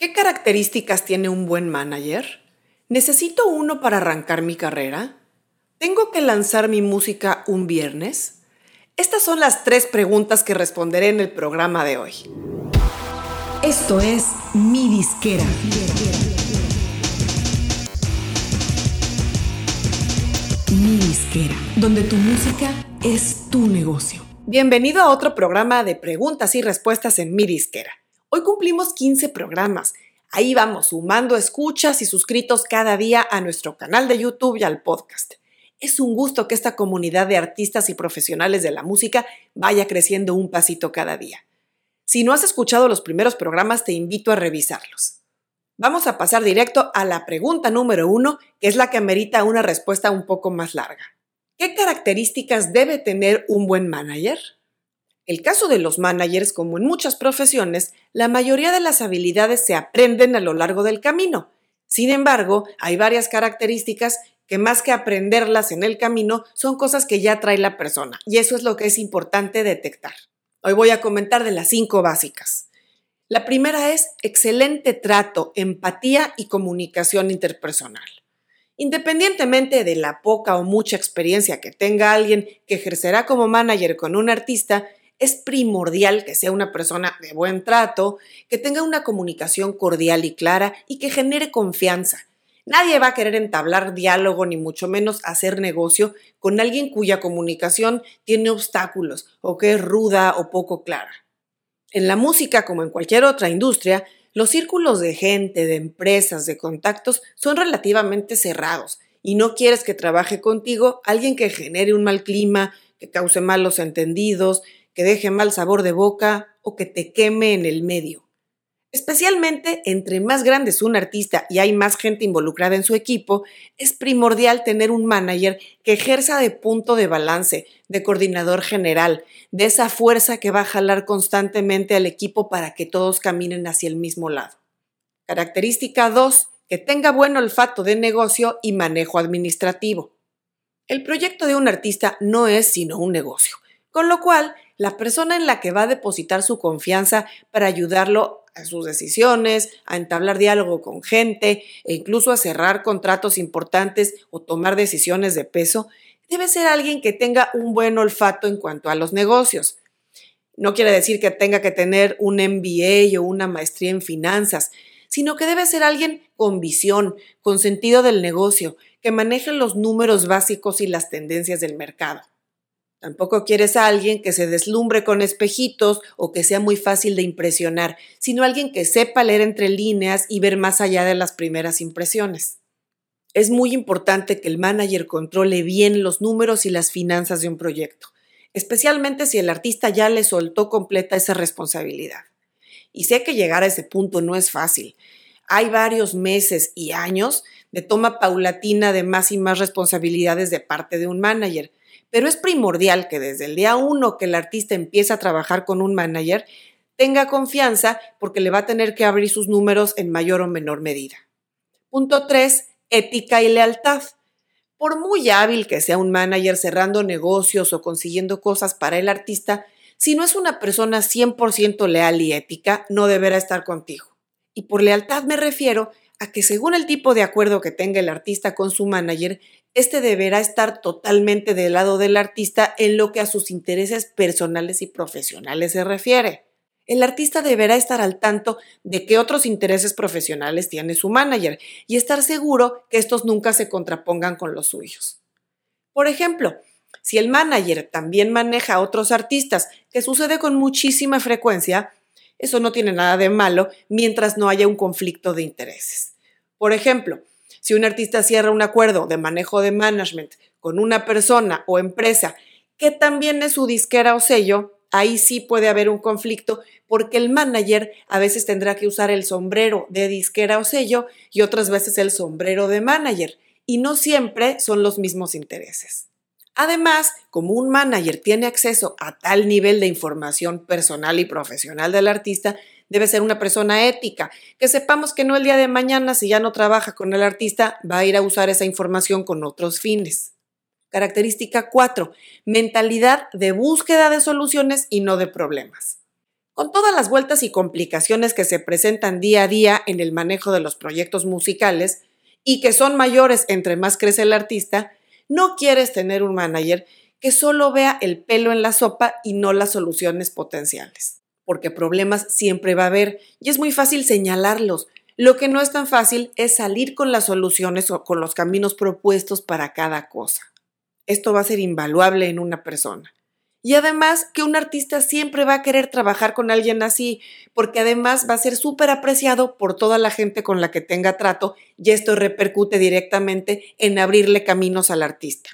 ¿Qué características tiene un buen manager? ¿Necesito uno para arrancar mi carrera? ¿Tengo que lanzar mi música un viernes? Estas son las tres preguntas que responderé en el programa de hoy. Esto es Mi Disquera. Mi Disquera, donde tu música es tu negocio. Bienvenido a otro programa de preguntas y respuestas en Mi Disquera. Hoy cumplimos 15 programas. Ahí vamos sumando escuchas y suscritos cada día a nuestro canal de YouTube y al podcast. Es un gusto que esta comunidad de artistas y profesionales de la música vaya creciendo un pasito cada día. Si no has escuchado los primeros programas, te invito a revisarlos. Vamos a pasar directo a la pregunta número uno, que es la que amerita una respuesta un poco más larga. ¿Qué características debe tener un buen manager? El caso de los managers, como en muchas profesiones, la mayoría de las habilidades se aprenden a lo largo del camino. Sin embargo, hay varias características que más que aprenderlas en el camino, son cosas que ya trae la persona. Y eso es lo que es importante detectar. Hoy voy a comentar de las cinco básicas. La primera es excelente trato, empatía y comunicación interpersonal. Independientemente de la poca o mucha experiencia que tenga alguien que ejercerá como manager con un artista, es primordial que sea una persona de buen trato, que tenga una comunicación cordial y clara y que genere confianza. Nadie va a querer entablar diálogo ni mucho menos hacer negocio con alguien cuya comunicación tiene obstáculos o que es ruda o poco clara. En la música, como en cualquier otra industria, los círculos de gente, de empresas, de contactos son relativamente cerrados y no quieres que trabaje contigo alguien que genere un mal clima, que cause malos entendidos, que deje mal sabor de boca o que te queme en el medio. Especialmente entre más grande es un artista y hay más gente involucrada en su equipo, es primordial tener un manager que ejerza de punto de balance, de coordinador general, de esa fuerza que va a jalar constantemente al equipo para que todos caminen hacia el mismo lado. Característica 2. Que tenga buen olfato de negocio y manejo administrativo. El proyecto de un artista no es sino un negocio, con lo cual la persona en la que va a depositar su confianza para ayudarlo a sus decisiones, a entablar diálogo con gente e incluso a cerrar contratos importantes o tomar decisiones de peso, debe ser alguien que tenga un buen olfato en cuanto a los negocios. No quiere decir que tenga que tener un MBA o una maestría en finanzas, sino que debe ser alguien con visión, con sentido del negocio, que maneje los números básicos y las tendencias del mercado. Tampoco quieres a alguien que se deslumbre con espejitos o que sea muy fácil de impresionar, sino alguien que sepa leer entre líneas y ver más allá de las primeras impresiones. Es muy importante que el manager controle bien los números y las finanzas de un proyecto, especialmente si el artista ya le soltó completa esa responsabilidad. Y sé que llegar a ese punto no es fácil. Hay varios meses y años de toma paulatina de más y más responsabilidades de parte de un manager pero es primordial que desde el día uno que el artista empieza a trabajar con un manager, tenga confianza porque le va a tener que abrir sus números en mayor o menor medida. Punto 3. Ética y lealtad. Por muy hábil que sea un manager cerrando negocios o consiguiendo cosas para el artista, si no es una persona 100% leal y ética, no deberá estar contigo. Y por lealtad me refiero a que según el tipo de acuerdo que tenga el artista con su manager, este deberá estar totalmente del lado del artista en lo que a sus intereses personales y profesionales se refiere. El artista deberá estar al tanto de qué otros intereses profesionales tiene su manager y estar seguro que estos nunca se contrapongan con los suyos. Por ejemplo, si el manager también maneja a otros artistas, que sucede con muchísima frecuencia, eso no tiene nada de malo mientras no haya un conflicto de intereses. Por ejemplo, si un artista cierra un acuerdo de manejo de management con una persona o empresa que también es su disquera o sello, ahí sí puede haber un conflicto porque el manager a veces tendrá que usar el sombrero de disquera o sello y otras veces el sombrero de manager y no siempre son los mismos intereses. Además, como un manager tiene acceso a tal nivel de información personal y profesional del artista, debe ser una persona ética, que sepamos que no el día de mañana, si ya no trabaja con el artista, va a ir a usar esa información con otros fines. Característica 4. Mentalidad de búsqueda de soluciones y no de problemas. Con todas las vueltas y complicaciones que se presentan día a día en el manejo de los proyectos musicales y que son mayores entre más crece el artista, no quieres tener un manager que solo vea el pelo en la sopa y no las soluciones potenciales. Porque problemas siempre va a haber y es muy fácil señalarlos. Lo que no es tan fácil es salir con las soluciones o con los caminos propuestos para cada cosa. Esto va a ser invaluable en una persona. Y además que un artista siempre va a querer trabajar con alguien así, porque además va a ser súper apreciado por toda la gente con la que tenga trato y esto repercute directamente en abrirle caminos al artista.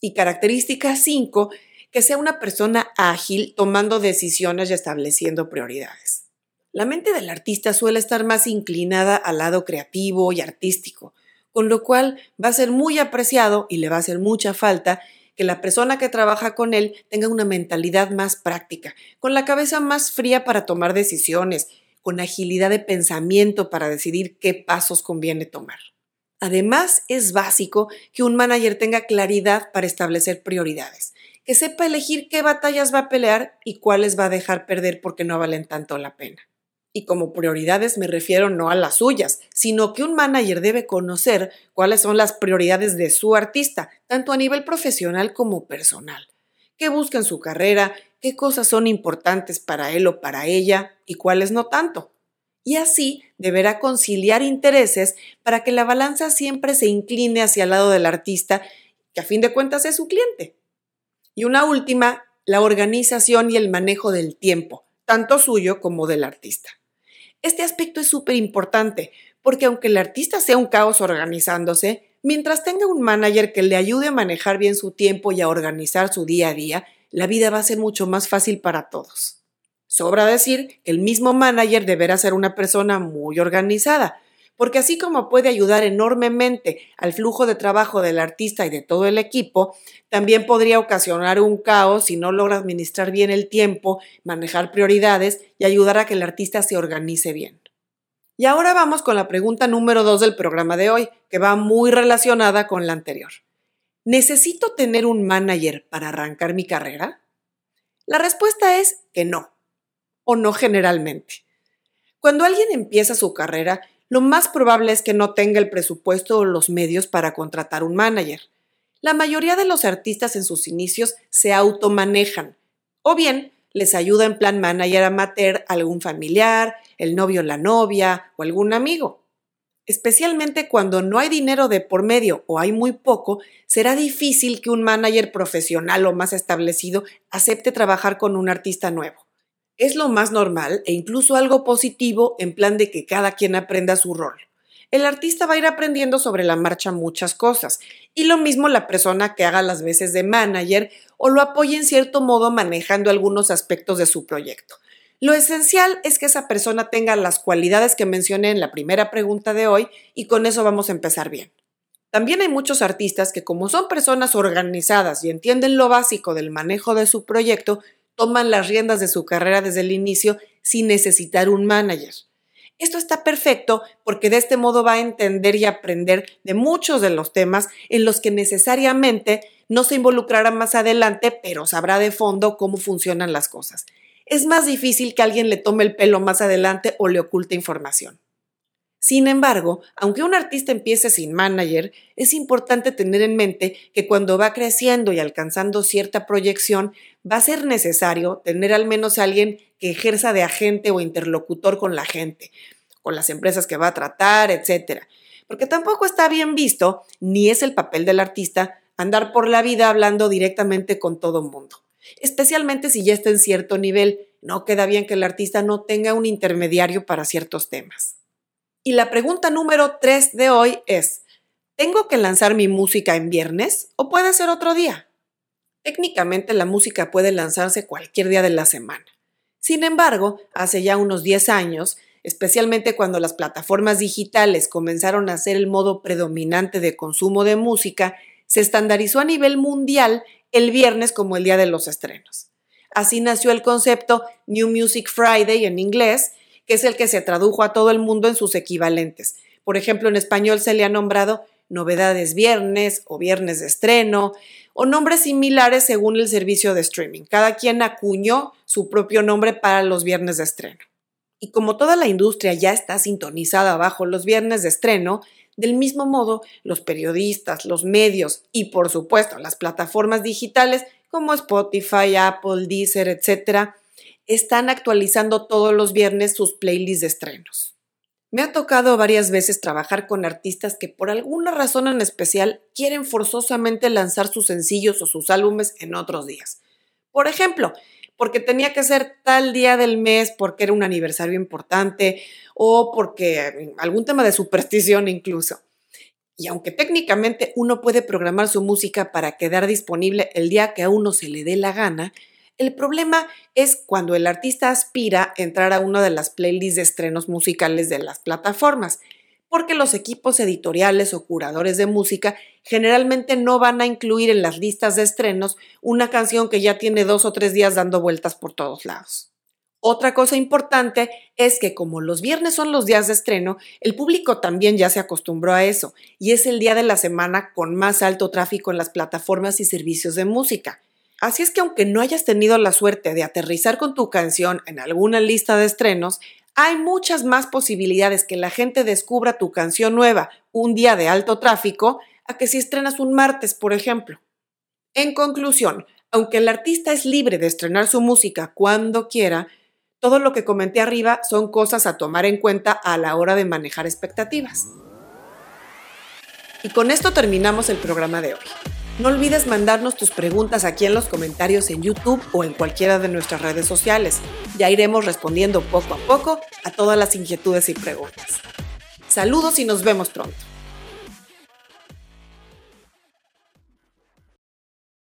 Y característica 5, que sea una persona ágil tomando decisiones y estableciendo prioridades. La mente del artista suele estar más inclinada al lado creativo y artístico, con lo cual va a ser muy apreciado y le va a hacer mucha falta que la persona que trabaja con él tenga una mentalidad más práctica, con la cabeza más fría para tomar decisiones, con agilidad de pensamiento para decidir qué pasos conviene tomar. Además, es básico que un manager tenga claridad para establecer prioridades, que sepa elegir qué batallas va a pelear y cuáles va a dejar perder porque no valen tanto la pena. Y como prioridades me refiero no a las suyas, sino que un manager debe conocer cuáles son las prioridades de su artista, tanto a nivel profesional como personal. ¿Qué busca en su carrera? ¿Qué cosas son importantes para él o para ella y cuáles no tanto? Y así deberá conciliar intereses para que la balanza siempre se incline hacia el lado del artista, que a fin de cuentas es su cliente. Y una última, la organización y el manejo del tiempo, tanto suyo como del artista. Este aspecto es súper importante porque aunque el artista sea un caos organizándose, mientras tenga un manager que le ayude a manejar bien su tiempo y a organizar su día a día, la vida va a ser mucho más fácil para todos. Sobra decir que el mismo manager deberá ser una persona muy organizada, porque así como puede ayudar enormemente al flujo de trabajo del artista y de todo el equipo, también podría ocasionar un caos si no logra administrar bien el tiempo, manejar prioridades y ayudar a que el artista se organice bien. Y ahora vamos con la pregunta número dos del programa de hoy, que va muy relacionada con la anterior. ¿Necesito tener un manager para arrancar mi carrera? La respuesta es que no, o no generalmente. Cuando alguien empieza su carrera, lo más probable es que no tenga el presupuesto o los medios para contratar un manager. La mayoría de los artistas en sus inicios se automanejan, o bien les ayuda en plan manager amateur algún familiar, el novio o la novia o algún amigo. Especialmente cuando no hay dinero de por medio o hay muy poco, será difícil que un manager profesional o más establecido acepte trabajar con un artista nuevo. Es lo más normal e incluso algo positivo en plan de que cada quien aprenda su rol. El artista va a ir aprendiendo sobre la marcha muchas cosas y lo mismo la persona que haga las veces de manager o lo apoye en cierto modo manejando algunos aspectos de su proyecto. Lo esencial es que esa persona tenga las cualidades que mencioné en la primera pregunta de hoy y con eso vamos a empezar bien. También hay muchos artistas que como son personas organizadas y entienden lo básico del manejo de su proyecto, toman las riendas de su carrera desde el inicio sin necesitar un manager. Esto está perfecto porque de este modo va a entender y aprender de muchos de los temas en los que necesariamente no se involucrará más adelante, pero sabrá de fondo cómo funcionan las cosas. Es más difícil que alguien le tome el pelo más adelante o le oculte información. Sin embargo, aunque un artista empiece sin manager, es importante tener en mente que cuando va creciendo y alcanzando cierta proyección, va a ser necesario tener al menos alguien que ejerza de agente o interlocutor con la gente, con las empresas que va a tratar, etc. Porque tampoco está bien visto, ni es el papel del artista, andar por la vida hablando directamente con todo mundo. Especialmente si ya está en cierto nivel, no queda bien que el artista no tenga un intermediario para ciertos temas. Y la pregunta número 3 de hoy es, ¿tengo que lanzar mi música en viernes o puede ser otro día? Técnicamente la música puede lanzarse cualquier día de la semana. Sin embargo, hace ya unos 10 años, especialmente cuando las plataformas digitales comenzaron a ser el modo predominante de consumo de música, se estandarizó a nivel mundial el viernes como el día de los estrenos. Así nació el concepto New Music Friday en inglés, que es el que se tradujo a todo el mundo en sus equivalentes. Por ejemplo, en español se le ha nombrado novedades viernes o viernes de estreno, o nombres similares según el servicio de streaming. Cada quien acuñó su propio nombre para los viernes de estreno. Y como toda la industria ya está sintonizada bajo los viernes de estreno, del mismo modo, los periodistas, los medios y por supuesto las plataformas digitales como Spotify, Apple, Deezer, etc., están actualizando todos los viernes sus playlists de estrenos. Me ha tocado varias veces trabajar con artistas que por alguna razón en especial quieren forzosamente lanzar sus sencillos o sus álbumes en otros días. Por ejemplo, porque tenía que ser tal día del mes porque era un aniversario importante o porque algún tema de superstición incluso. Y aunque técnicamente uno puede programar su música para quedar disponible el día que a uno se le dé la gana, el problema es cuando el artista aspira a entrar a una de las playlists de estrenos musicales de las plataformas, porque los equipos editoriales o curadores de música generalmente no van a incluir en las listas de estrenos una canción que ya tiene dos o tres días dando vueltas por todos lados. Otra cosa importante es que como los viernes son los días de estreno, el público también ya se acostumbró a eso y es el día de la semana con más alto tráfico en las plataformas y servicios de música. Así es que aunque no hayas tenido la suerte de aterrizar con tu canción en alguna lista de estrenos, hay muchas más posibilidades que la gente descubra tu canción nueva un día de alto tráfico a que si estrenas un martes, por ejemplo. En conclusión, aunque el artista es libre de estrenar su música cuando quiera, todo lo que comenté arriba son cosas a tomar en cuenta a la hora de manejar expectativas. Y con esto terminamos el programa de hoy. No olvides mandarnos tus preguntas aquí en los comentarios en YouTube o en cualquiera de nuestras redes sociales. Ya iremos respondiendo poco a poco a todas las inquietudes y preguntas. Saludos y nos vemos pronto.